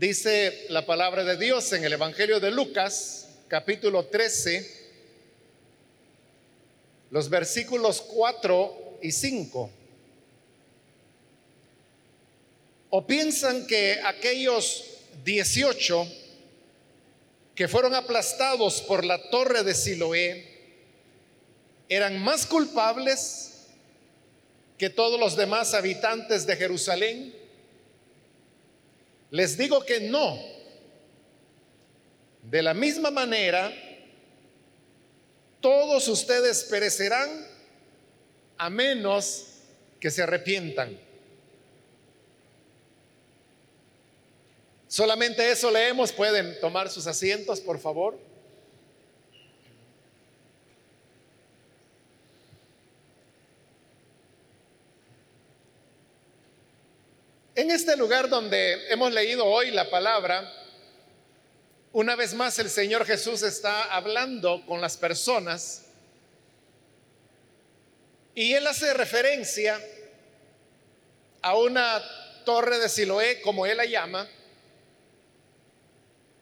Dice la palabra de Dios en el Evangelio de Lucas, capítulo 13, los versículos 4 y 5. ¿O piensan que aquellos 18 que fueron aplastados por la torre de Siloé eran más culpables que todos los demás habitantes de Jerusalén? Les digo que no. De la misma manera, todos ustedes perecerán a menos que se arrepientan. Solamente eso leemos. Pueden tomar sus asientos, por favor. En este lugar donde hemos leído hoy la palabra, una vez más el Señor Jesús está hablando con las personas y él hace referencia a una torre de Siloé, como él la llama,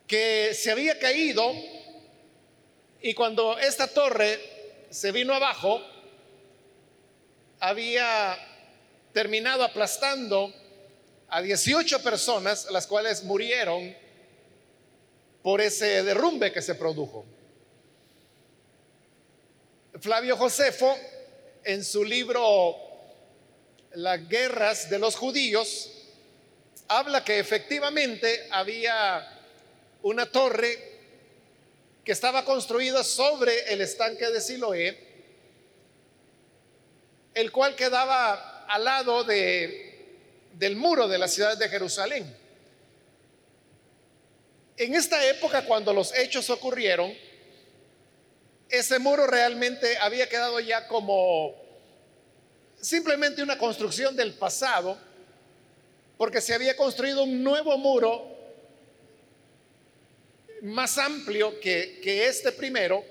que se había caído y cuando esta torre se vino abajo, había terminado aplastando a 18 personas, las cuales murieron por ese derrumbe que se produjo. Flavio Josefo, en su libro Las guerras de los judíos, habla que efectivamente había una torre que estaba construida sobre el estanque de Siloé, el cual quedaba al lado de del muro de la ciudad de Jerusalén. En esta época, cuando los hechos ocurrieron, ese muro realmente había quedado ya como simplemente una construcción del pasado, porque se había construido un nuevo muro más amplio que, que este primero,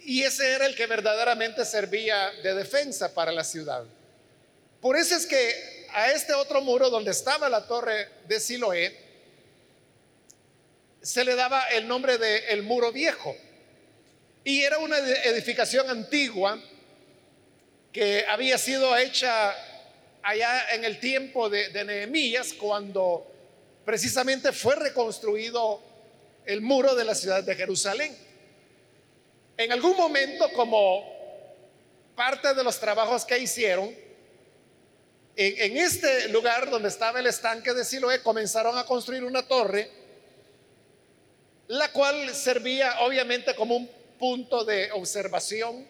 y ese era el que verdaderamente servía de defensa para la ciudad. Por eso es que a este otro muro donde estaba la torre de Siloé, se le daba el nombre de el muro viejo. Y era una edificación antigua que había sido hecha allá en el tiempo de, de Nehemías, cuando precisamente fue reconstruido el muro de la ciudad de Jerusalén. En algún momento, como parte de los trabajos que hicieron, en, este lugar donde estaba el estanque de Siloé comenzaron a construir una torre, la cual servía obviamente como un punto de observación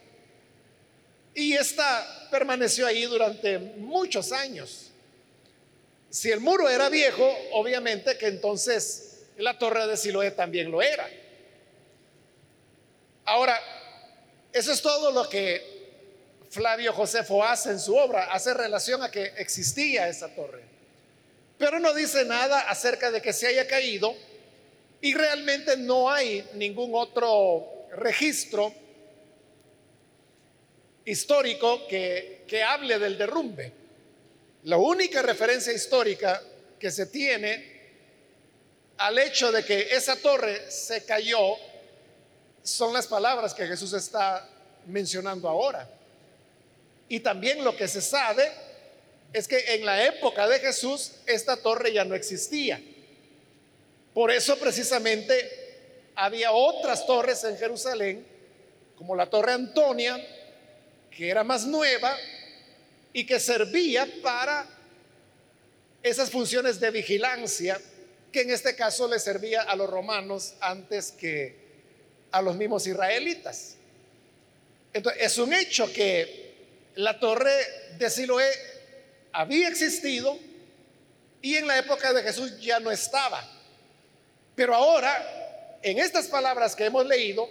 y esta permaneció ahí durante muchos años. Si el muro era viejo, obviamente que entonces la torre de Siloé también lo era. Ahora, eso es todo lo que Flavio Josefo hace en su obra, hace relación a que existía esa torre. Pero no dice nada acerca de que se haya caído y realmente no hay ningún otro registro histórico que, que hable del derrumbe. La única referencia histórica que se tiene al hecho de que esa torre se cayó son las palabras que Jesús está mencionando ahora. Y también lo que se sabe es que en la época de Jesús esta torre ya no existía. Por eso precisamente había otras torres en Jerusalén, como la torre Antonia, que era más nueva y que servía para esas funciones de vigilancia que en este caso le servía a los romanos antes que a los mismos israelitas. Entonces, es un hecho que la torre de Siloé había existido y en la época de Jesús ya no estaba. Pero ahora, en estas palabras que hemos leído,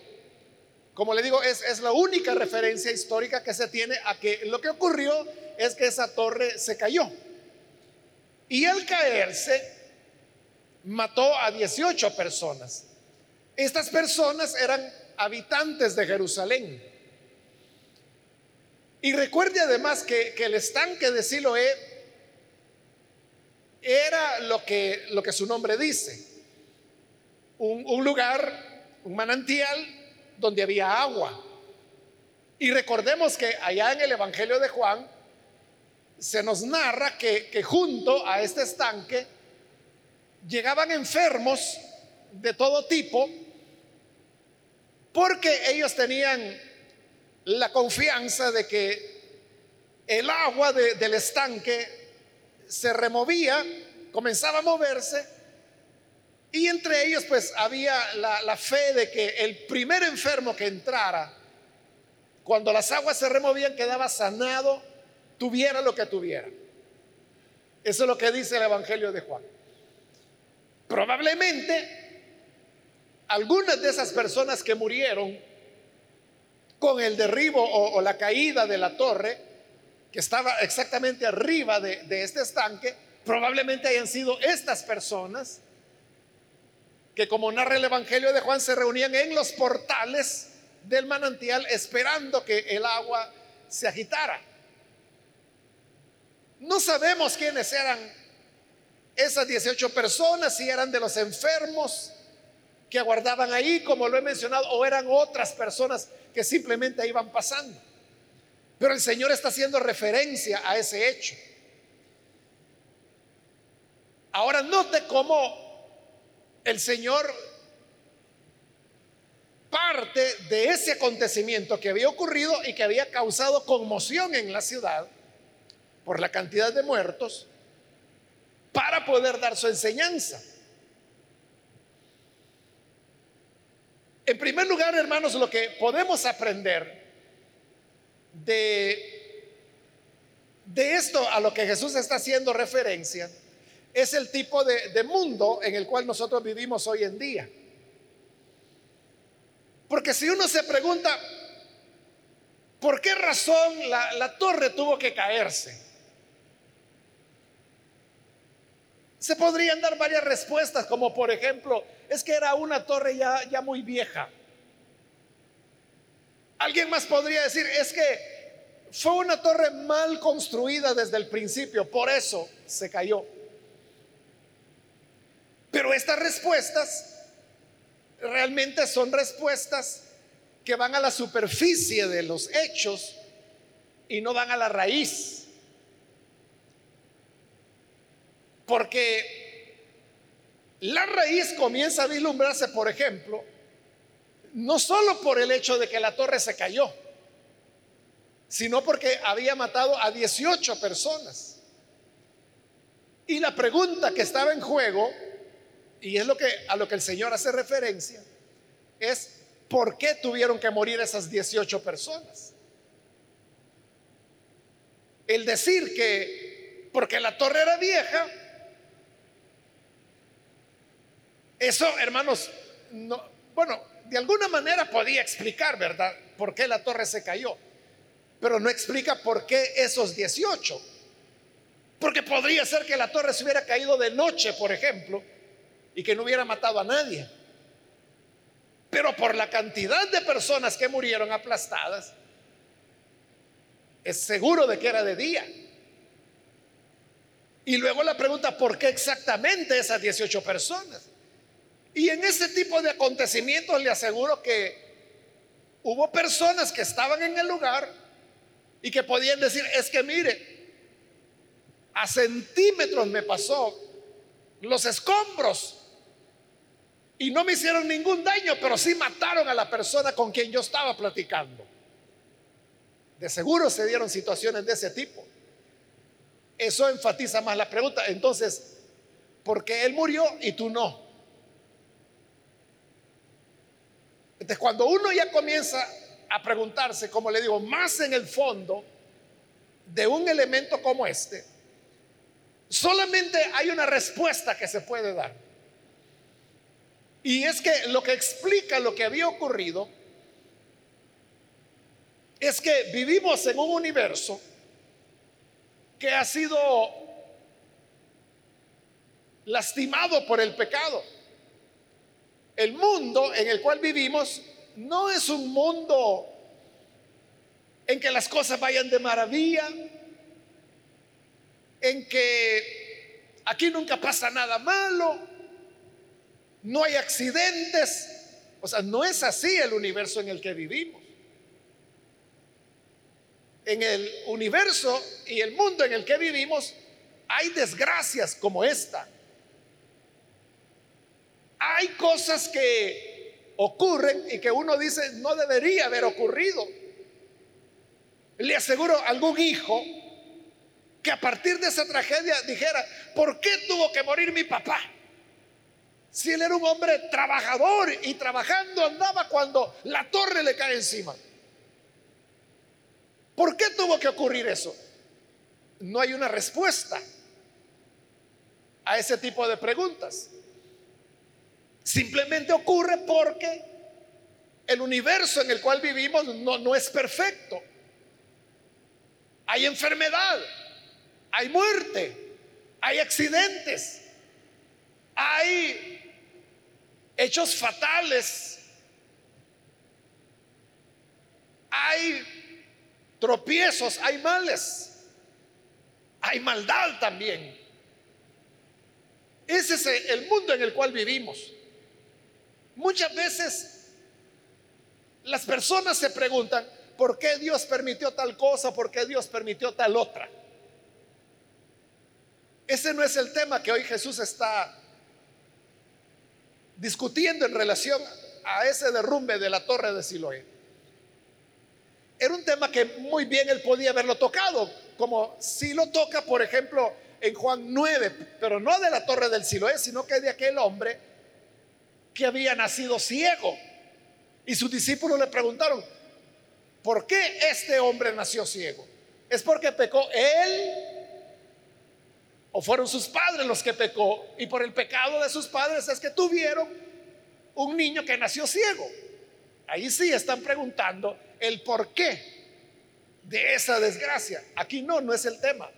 como le digo, es, es la única referencia histórica que se tiene a que lo que ocurrió es que esa torre se cayó. Y al caerse, mató a 18 personas. Estas personas eran habitantes de Jerusalén. Y recuerde además que, el estanque de Siloé era lo que, su nombre dice. Un, un lugar, un manantial donde había agua. Y recordemos que allá en el Evangelio de Juan se nos narra que, que junto a este estanque llegaban enfermos de todo tipo porque ellos tenían la confianza de que el agua del estanque se removía, comenzaba a moverse, y entre ellos pues había la, fe de que el primer enfermo que entrara, cuando las aguas se removían, quedaba sanado, tuviera lo que tuviera. Eso es lo que dice el Evangelio de Juan. Probablemente algunas de esas personas que murieron con el derribo o, la caída de la torre, que estaba exactamente arriba de, de este estanque, probablemente hayan sido estas personas que como narra el Evangelio de Juan se reunían en los portales del manantial esperando que el agua se agitara. No sabemos quiénes eran esas 18 personas, si eran de los enfermos que aguardaban ahí, como lo he mencionado, o eran otras personas que simplemente iban pasando. Pero el Señor está haciendo referencia a ese hecho. Ahora note cómo el Señor parte de ese acontecimiento que había ocurrido y que había causado conmoción en la ciudad por la cantidad de muertos, para poder dar su enseñanza. En primer lugar, hermanos, lo que podemos aprender de, de esto a lo que Jesús está haciendo referencia es el tipo de, mundo en el cual nosotros vivimos hoy en día. Porque si uno se pregunta, ¿por qué razón la torre tuvo que caerse? Se podrían dar varias respuestas, como por ejemplo, es que era una torre ya, ya muy vieja. Alguien más podría decir, es que fue una torre mal construida desde el principio, por eso se cayó. Pero estas respuestas realmente son respuestas que van a la superficie de los hechos y no van a la raíz. Porque la raíz comienza a vislumbrarse, por ejemplo, no solo por el hecho de que la torre se cayó, sino porque había matado a 18 personas. Y la pregunta que estaba en juego, y es lo que a lo que el Señor hace referencia, es ¿por qué tuvieron que morir esas 18 personas? El decir que porque la torre era vieja Eso, hermanos, no, bueno, de alguna manera podía explicar, ¿verdad? ¿Por qué la torre se cayó? Pero no explica por qué esos 18. Porque podría ser que la torre se hubiera caído de noche, por ejemplo, y que no hubiera matado a nadie. Pero por la cantidad de personas que murieron aplastadas, es seguro de que era de día. Y luego la pregunta, ¿por qué exactamente esas 18 personas? Y en ese tipo de acontecimientos le aseguro que hubo personas que estaban en el lugar y que podían decir, es que mire, a centímetros me pasó los escombros y no me hicieron ningún daño, pero sí mataron a la persona con quien yo estaba platicando. De seguro se dieron situaciones de ese tipo. Eso enfatiza más la pregunta. Entonces, ¿por qué él murió y tú no? Entonces, cuando uno ya comienza a preguntarse, como le digo, más en el fondo de un elemento como este, solamente hay una respuesta que se puede dar. Y es que lo que explica lo que había ocurrido es que vivimos en un universo que ha sido lastimado por el pecado. El mundo en el cual vivimos no es un mundo en que las cosas vayan de maravilla, en que aquí nunca pasa nada malo, no hay accidentes. O sea, no es así el universo en el que vivimos. En el universo y el mundo en el que vivimos hay desgracias como esta. Hay cosas que ocurren y que uno dice no debería haber ocurrido. Le aseguro a algún hijo que a partir de esa tragedia dijera, ¿por qué tuvo que morir mi papá? Si él era un hombre trabajador y trabajando andaba cuando la torre le cae encima. ¿Por qué tuvo que ocurrir eso? No hay una respuesta a ese tipo de preguntas. Simplemente ocurre porque el universo en el cual vivimos no, no es perfecto. Hay enfermedad, hay muerte, hay accidentes, hay hechos fatales, hay tropiezos, hay males, hay maldad también. Ese es el mundo en el cual vivimos. Muchas veces las personas se preguntan, ¿por qué Dios permitió tal cosa? ¿Por qué Dios permitió tal otra? Ese no es el tema que hoy Jesús está discutiendo en relación a ese derrumbe de la torre de Siloé. Era un tema que muy bien él podía haberlo tocado, como si lo toca, por ejemplo, en Juan 9, pero no de la torre del Siloé, sino que de aquel hombre que había nacido ciego. Y sus discípulos le preguntaron, ¿por qué este hombre nació ciego? ¿Es porque pecó él? ¿O fueron sus padres los que pecó? Y por el pecado de sus padres es que tuvieron un niño que nació ciego. Ahí sí están preguntando el por qué de esa desgracia. Aquí no, no es el tema.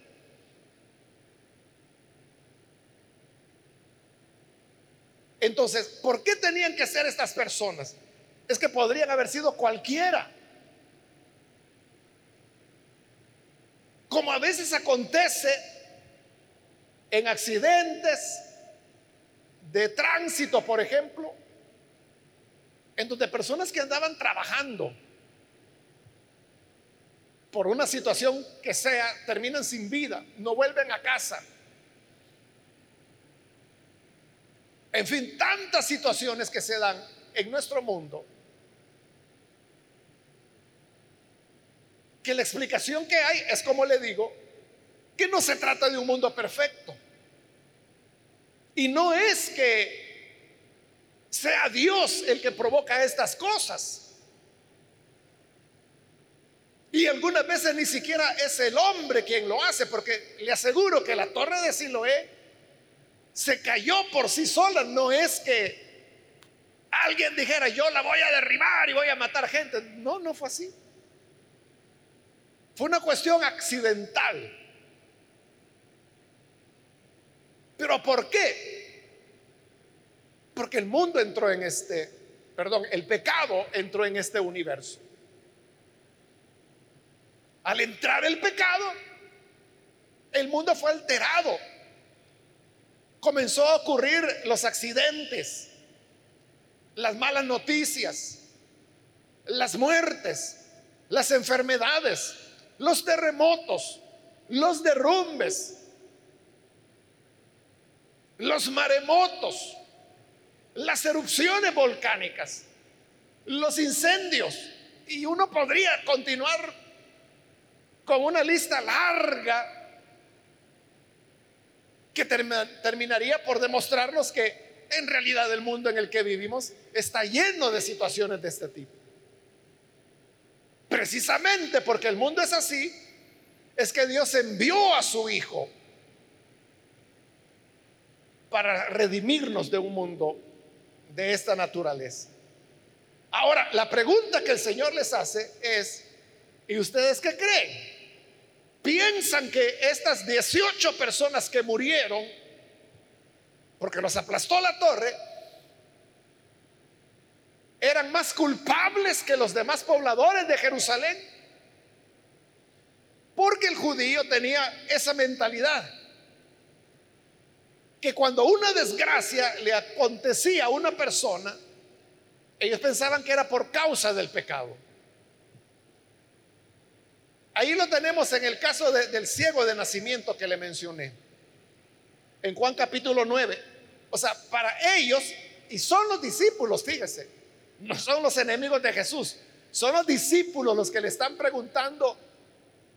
Entonces, ¿por qué tenían que ser estas personas? Es que podrían haber sido cualquiera. Como a veces acontece en accidentes de tránsito, por ejemplo, en donde personas que andaban trabajando por una situación que sea, terminan sin vida, no vuelven a casa En fin, tantas situaciones que se dan en nuestro mundo que la explicación que hay es como le digo, que no se trata de un mundo perfecto. Y no es que sea Dios el que provoca estas cosas. Y algunas veces ni siquiera es el hombre quien lo hace, porque le aseguro que la torre de Siloé se cayó por sí sola. No es que alguien dijera, yo la voy a derribar y voy a matar gente. No, no fue así. Fue una cuestión accidental. ¿Pero por qué? Porque el mundo entró en este, perdón, el pecado entró en este universo. Al entrar el pecado, el mundo fue alterado comenzó a ocurrir los accidentes, las malas noticias, las muertes, las enfermedades, los terremotos, los derrumbes, los maremotos, las erupciones volcánicas, los incendios. Y uno podría continuar con una lista larga que terminaría por demostrarnos que en realidad el mundo en el que vivimos está lleno de situaciones de este tipo. Precisamente porque el mundo es así, es que Dios envió a su Hijo para redimirnos de un mundo de esta naturaleza. Ahora, la pregunta que el Señor les hace es, ¿y ustedes qué creen? Piensan que estas 18 personas que murieron, porque los aplastó la torre, eran más culpables que los demás pobladores de Jerusalén. Porque el judío tenía esa mentalidad. que cuando una desgracia le acontecía a una persona, ellos pensaban que era por causa del pecado. Ahí lo tenemos en el caso del ciego de nacimiento que le mencioné, en Juan capítulo 9. O sea, para ellos, y son los discípulos, fíjese, no son los enemigos de Jesús, son los discípulos los que le están preguntando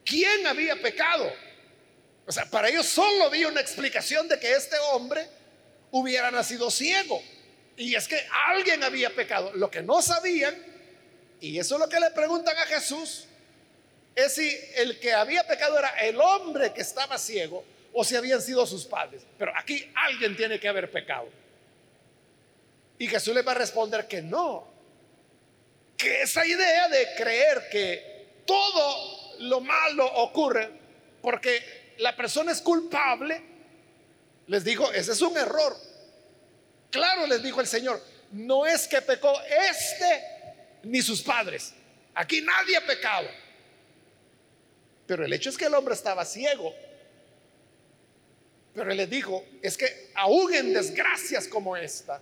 quién había pecado. O sea, para ellos solo había una explicación de que este hombre hubiera nacido ciego. Y es que alguien había pecado. Lo que no sabían, y eso es lo que le preguntan a Jesús, es si el que había pecado era el hombre que estaba ciego o si habían sido sus padres. Pero aquí alguien tiene que haber pecado. Y Jesús le va a responder que no. Que esa idea de creer que todo lo malo ocurre porque la persona es culpable, les dijo, ese es un error. Claro, les dijo el Señor, no es que pecó este ni sus padres. Aquí nadie ha pecado. Pero el hecho es que el hombre estaba ciego. Pero él les dijo, es que aún en desgracias como esta,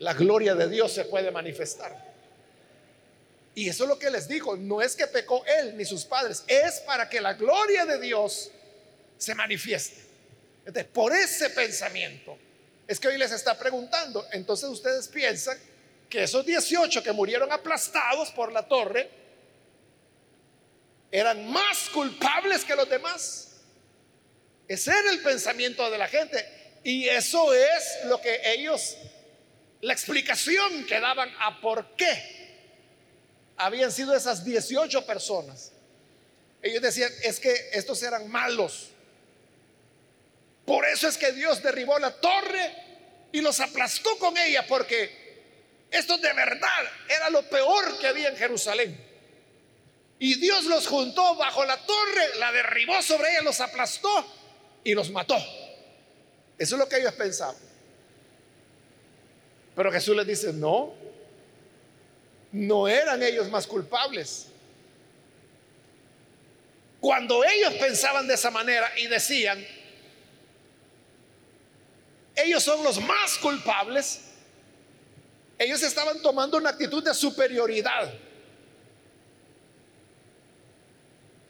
la gloria de Dios se puede manifestar. Y eso es lo que les dijo, no es que pecó él ni sus padres, es para que la gloria de Dios se manifieste. Entonces, por ese pensamiento es que hoy les está preguntando, entonces ustedes piensan que esos 18 que murieron aplastados por la torre eran más culpables que los demás. Ese era el pensamiento de la gente. Y eso es lo que ellos la explicación que daban a por qué habían sido esas 18 personas. Ellos decían, es que estos eran malos. Por eso es que Dios derribó la torre y los aplastó con ella, porque esto de verdad era lo peor que había en Jerusalén. Y Dios los juntó bajo la torre, la derribó sobre ella, los aplastó y los mató. Eso es lo que ellos pensaban. Pero Jesús les dice, no, no eran ellos más culpables. Cuando ellos pensaban de esa manera y decían, ellos son los más culpables, ellos estaban tomando una actitud de superioridad.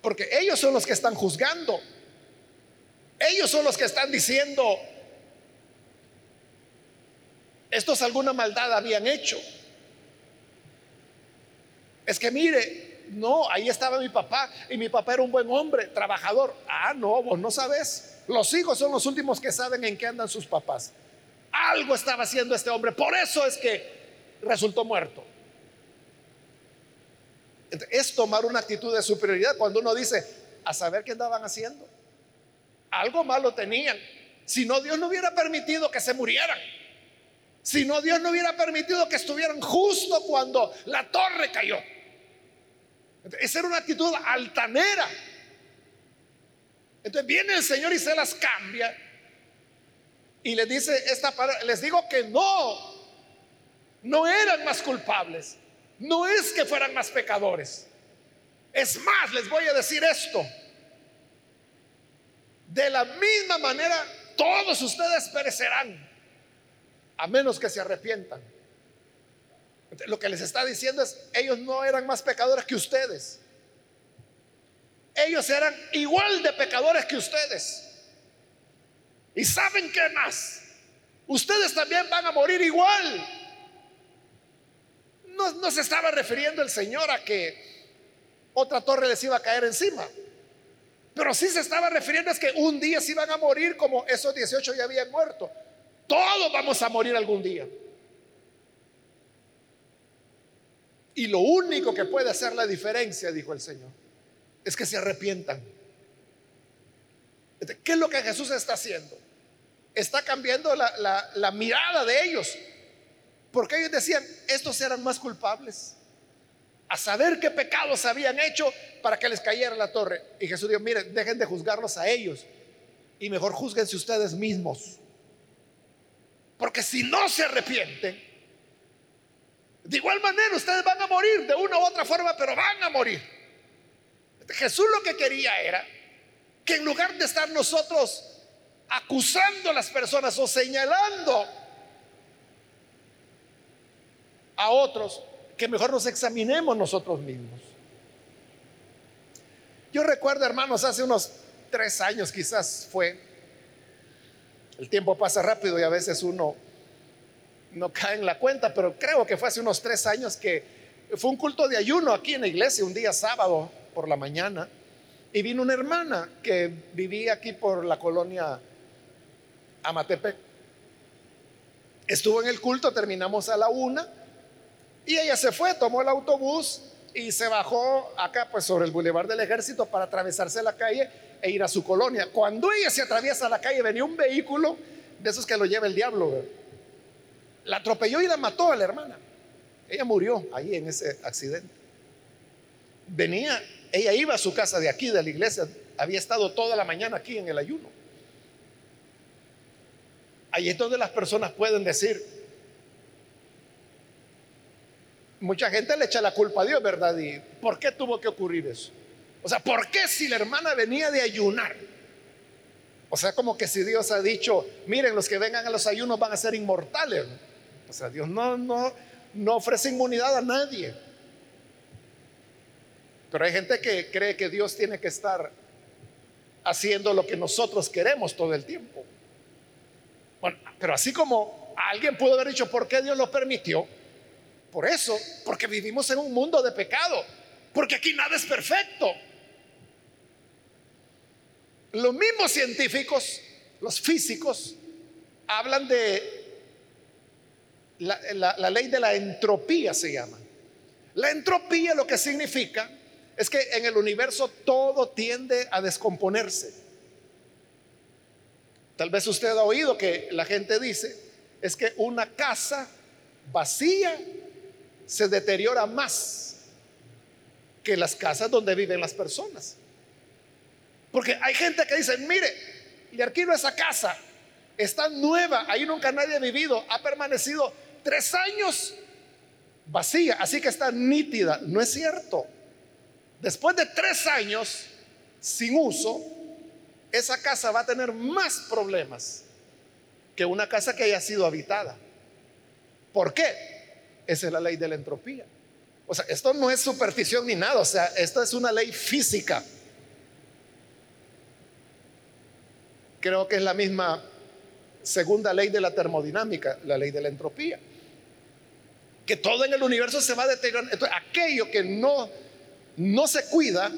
Porque ellos son los que están juzgando. Ellos son los que están diciendo, estos alguna maldad habían hecho. Es que mire, no, ahí estaba mi papá y mi papá era un buen hombre, trabajador. Ah, no, vos no sabes. Los hijos son los últimos que saben en qué andan sus papás. Algo estaba haciendo este hombre, por eso es que resultó muerto. Es tomar una actitud de superioridad cuando uno dice, a saber qué andaban haciendo. Algo malo tenían. Si no, Dios no hubiera permitido que se murieran. Si no, Dios no hubiera permitido que estuvieran justo cuando la torre cayó. Esa era una actitud altanera. Entonces viene el Señor y se las cambia y les dice esta palabra, les digo que no, no eran más culpables, no es que fueran más pecadores. Es más, les voy a decir esto. De la misma manera, todos ustedes perecerán a menos que se arrepientan. Lo que les está diciendo es, ellos no eran más pecadores que ustedes. Ellos eran igual de pecadores que ustedes. ¿Y saben qué más? Ustedes también van a morir igual. No, se estaba refiriendo el Señor a que otra torre les iba a caer encima. Pero sí se estaba refiriendo es que un día se iban a morir como esos 18 ya habían muerto. Todos vamos a morir algún día. Y lo único que puede hacer la diferencia, dijo el Señor, es que se arrepientan. ¿Qué es lo que Jesús está haciendo? Está cambiando la, mirada de ellos. Porque ellos decían, estos eran más culpables. A saber qué pecados habían hecho para que les cayera la torre. Y Jesús dijo, miren, dejen de juzgarlos a ellos. Y mejor juzguense ustedes mismos. Porque si no se arrepienten, de igual manera ustedes van a morir de una u otra forma, pero van a morir. Jesús lo que quería era que en lugar de estar nosotros acusando a las personas o señalando a otros, que mejor nos examinemos nosotros mismos. Yo recuerdo, hermanos, hace unos tres años quizás fue, el tiempo pasa rápido y a veces uno no cae en la cuenta, pero creo que fue hace unos tres años que fue un culto de ayuno aquí en la iglesia, un día sábado por la mañana, y vino una hermana que vivía aquí por la colonia Amatepec. Estuvo en el culto, terminamos a la una, y ella se fue, tomó el autobús y se bajó acá, pues sobre el Boulevard del Ejército para atravesarse la calle e ir a su colonia. Cuando ella se atraviesa la calle, venía un vehículo de esos que lo lleva el diablo. La atropelló y la mató a la hermana. Ella murió ahí en ese accidente. Venía, ella iba a su casa de aquí, de la iglesia, había estado toda la mañana aquí en el ayuno. Ahí es donde las personas pueden decir, mucha gente le echa la culpa a Dios, ¿verdad? ¿Y por qué tuvo que ocurrir eso? O sea, ¿por qué si la hermana venía de ayunar? O sea, como que si Dios ha dicho, miren, los que vengan a los ayunos van a ser inmortales. O sea, Dios no, no, no ofrece inmunidad a nadie. Pero hay gente que cree que Dios tiene que estar haciendo lo que nosotros queremos todo el tiempo. Bueno, pero así como alguien pudo haber dicho, ¿por qué Dios lo permitió? Por eso, porque vivimos en un mundo de pecado, porque aquí nada es perfecto. Los mismos científicos, los físicos, hablan de la, ley de la entropía, se llama. La entropía lo que significa es que en el universo todo tiende a descomponerse. Tal vez usted ha oído que la gente dice, es que una casa vacía se deteriora más que las casas donde viven las personas. Porque hay gente que dice, mire, le alquilo esa casa, está nueva, ahí nunca nadie ha vivido, ha permanecido tres años vacía, así que está nítida. No es cierto. Después de tres años sin uso, esa casa va a tener más problemas que una casa que haya sido habitada. ¿Por qué? Esa es la ley de la entropía. O sea, esto no es superstición ni nada, o sea, esto es una ley física. Creo que es la misma segunda ley de la termodinámica, la ley de la entropía. Que todo en el universo se va. Entonces, aquello que no, no se cuida,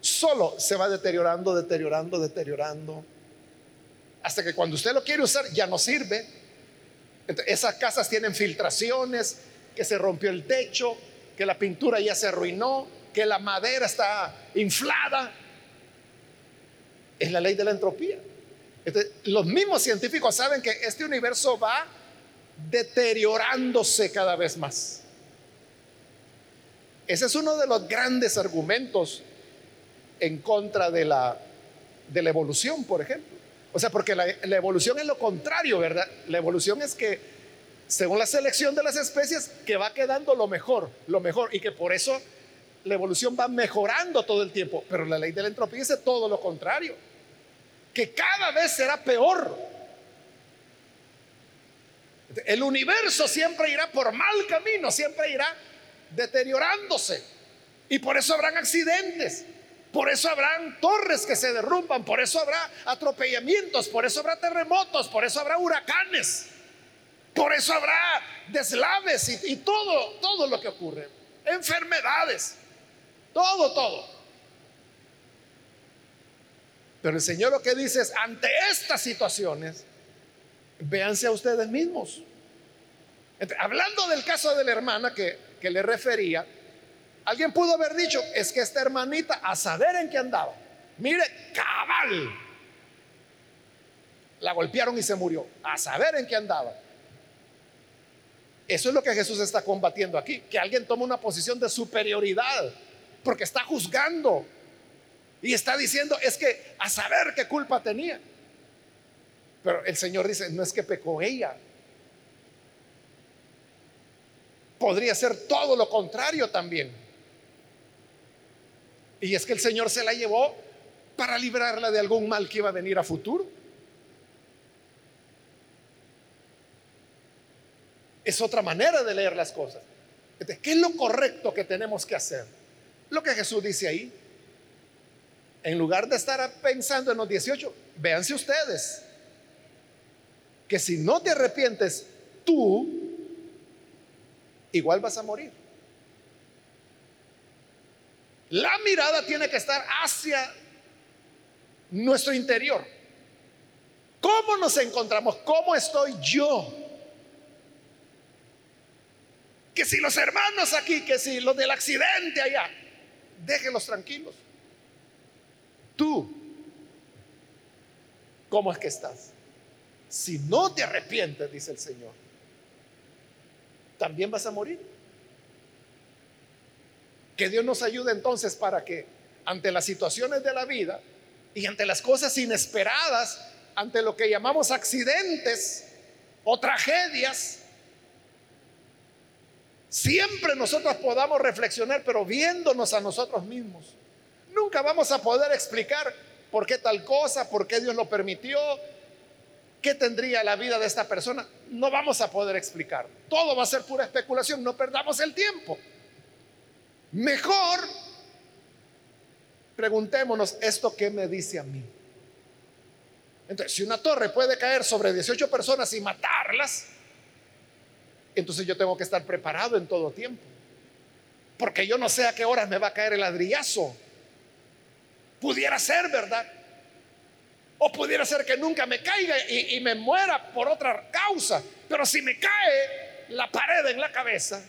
solo se va deteriorando, deteriorando, deteriorando. Hasta que cuando usted lo quiere usar, ya no sirve. Esas casas tienen filtraciones, que se rompió el techo, que la pintura ya se arruinó, que la madera está inflada. Es la ley de la entropía los mismos científicos saben que este universo va deteriorándose cada vez más. Ese es uno de los grandes argumentos en contra de la, de la evolución, por ejemplo. O sea, porque la, evolución es lo contrario, ¿verdad? La evolución es que, según la selección de las especies, que va quedando lo mejor, lo mejor, y que por eso la evolución va mejorando todo el tiempo. Pero la ley de la entropía dice todo lo contrario que cada vez será peor. El universo siempre irá por mal camino, siempre irá deteriorándose. Y por eso habrán accidentes, por eso habrán torres que se derrumban, por eso habrá atropellamientos, por eso habrá terremotos, por eso habrá huracanes, por eso habrá deslaves y, todo, todo lo que ocurre. Enfermedades, todo, todo. Pero el Señor lo que dice es, ante estas situaciones, véanse a ustedes mismos. hablando del caso de la hermana que, que le refería, alguien pudo haber dicho, es que esta hermanita, a saber en qué andaba, mire, cabal, la golpearon y se murió, a saber en qué andaba. Eso es lo que Jesús está combatiendo aquí, que alguien toma una posición de superioridad, porque está juzgando, y está diciendo, es que a saber qué culpa tenía. Pero el Señor dice, no es que pecó ella. Podría ser todo lo contrario también. Y es que el Señor se la llevó para librarla de algún mal que iba a venir a futuro. Es otra manera de leer las cosas. ¿Qué es lo correcto que tenemos que hacer? Lo que Jesús dice ahí. En lugar de estar pensando en los 18, véanse ustedes. Que si no te arrepientes tú, igual vas a morir. La mirada tiene que estar hacia nuestro interior. ¿Cómo nos encontramos? ¿Cómo estoy yo? Que si los hermanos aquí, que si los del accidente allá, déjenlos tranquilos. Tú, ¿cómo es que estás? Si no te arrepientes, dice el Señor, también vas a morir. Que Dios nos ayude entonces para que ante las situaciones de la vida y ante las cosas inesperadas, ante lo que llamamos accidentes o tragedias, siempre nosotros podamos reflexionar, pero viéndonos a nosotros mismos. Nunca vamos a poder explicar por qué tal cosa, por qué Dios lo permitió, qué tendría la vida de esta persona. No vamos a poder explicar. Todo va a ser pura especulación, no perdamos el tiempo. Mejor preguntémonos esto qué me dice a mí. Entonces, si una torre puede caer sobre 18 personas y matarlas, entonces yo tengo que estar preparado en todo tiempo. Porque yo no sé a qué horas me va a caer el ladrillazo. Pudiera ser, ¿verdad? O pudiera ser que nunca me caiga y, y, me muera por otra causa. Pero si me cae la pared en la cabeza,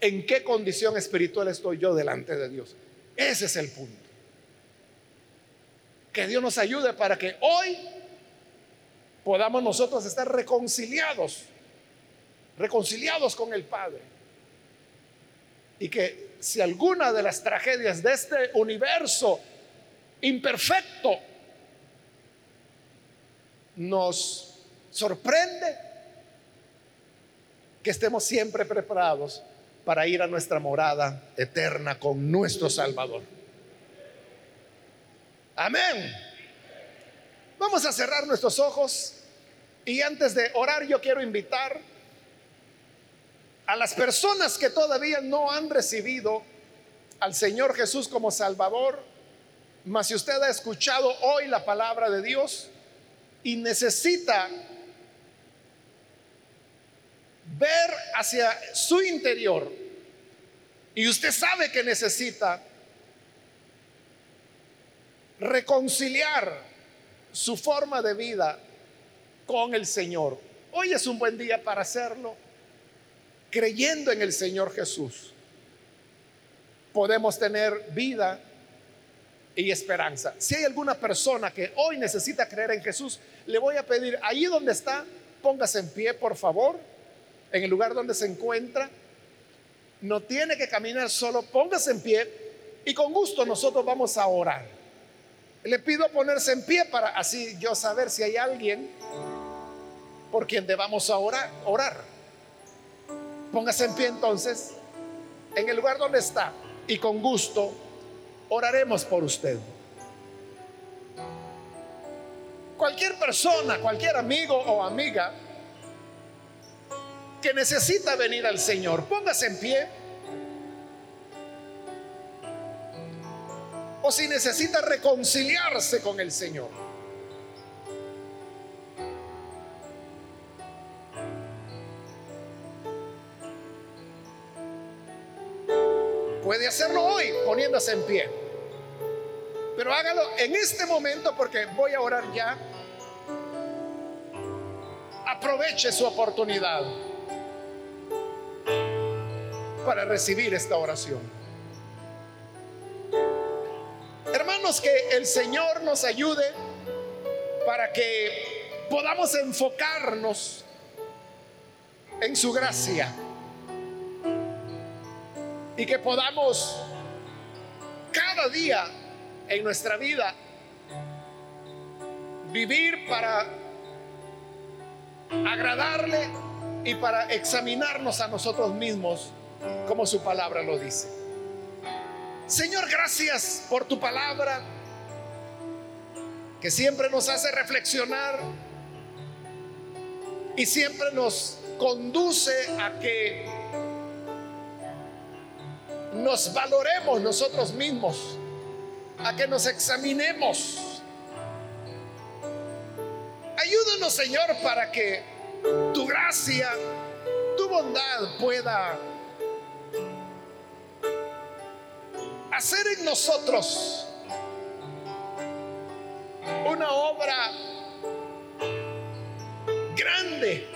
¿en qué condición espiritual estoy yo delante de Dios? Ese es el punto. Que Dios nos ayude para que hoy podamos nosotros estar reconciliados reconciliados con el Padre. Y que si alguna de las tragedias de este universo imperfecto nos sorprende, que estemos siempre preparados para ir a nuestra morada eterna con nuestro Salvador. Amén. Vamos a cerrar nuestros ojos y antes de orar yo quiero invitar a las personas que todavía no han recibido al Señor Jesús como Salvador, mas si usted ha escuchado hoy la palabra de Dios y necesita ver hacia su interior y usted sabe que necesita reconciliar su forma de vida con el Señor. Hoy es un buen día para hacerlo creyendo en el Señor Jesús, podemos tener vida y esperanza. Si hay alguna persona que hoy necesita creer en Jesús, le voy a pedir, ahí donde está, póngase en pie, por favor, en el lugar donde se encuentra. No tiene que caminar solo, póngase en pie y con gusto nosotros vamos a orar. Le pido ponerse en pie para así yo saber si hay alguien por quien debamos a orar. orar. Póngase en pie entonces en el lugar donde está y con gusto oraremos por usted. Cualquier persona, cualquier amigo o amiga que necesita venir al Señor, póngase en pie. O si necesita reconciliarse con el Señor. Puede hacerlo hoy poniéndose en pie. Pero hágalo en este momento porque voy a orar ya. Aproveche su oportunidad para recibir esta oración. Hermanos, que el Señor nos ayude para que podamos enfocarnos en su gracia y que podamos cada día en nuestra vida vivir para agradarle y para examinarnos a nosotros mismos como su palabra lo dice. Señor, gracias por tu palabra que siempre nos hace reflexionar y siempre nos conduce a que nos valoremos nosotros mismos, a que nos examinemos. Ayúdanos, Señor, para que tu gracia, tu bondad pueda hacer en nosotros una obra grande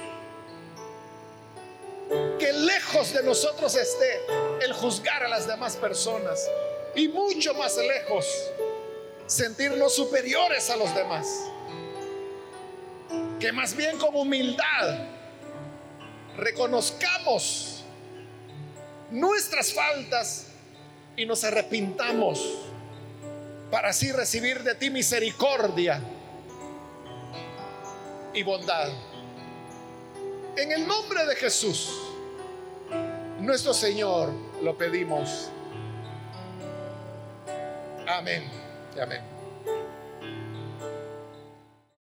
que lejos de nosotros esté el juzgar a las demás personas y mucho más lejos sentirnos superiores a los demás. Que más bien con humildad reconozcamos nuestras faltas y nos arrepintamos para así recibir de ti misericordia y bondad. En el nombre de Jesús, nuestro Señor, lo pedimos. Amén. Amén.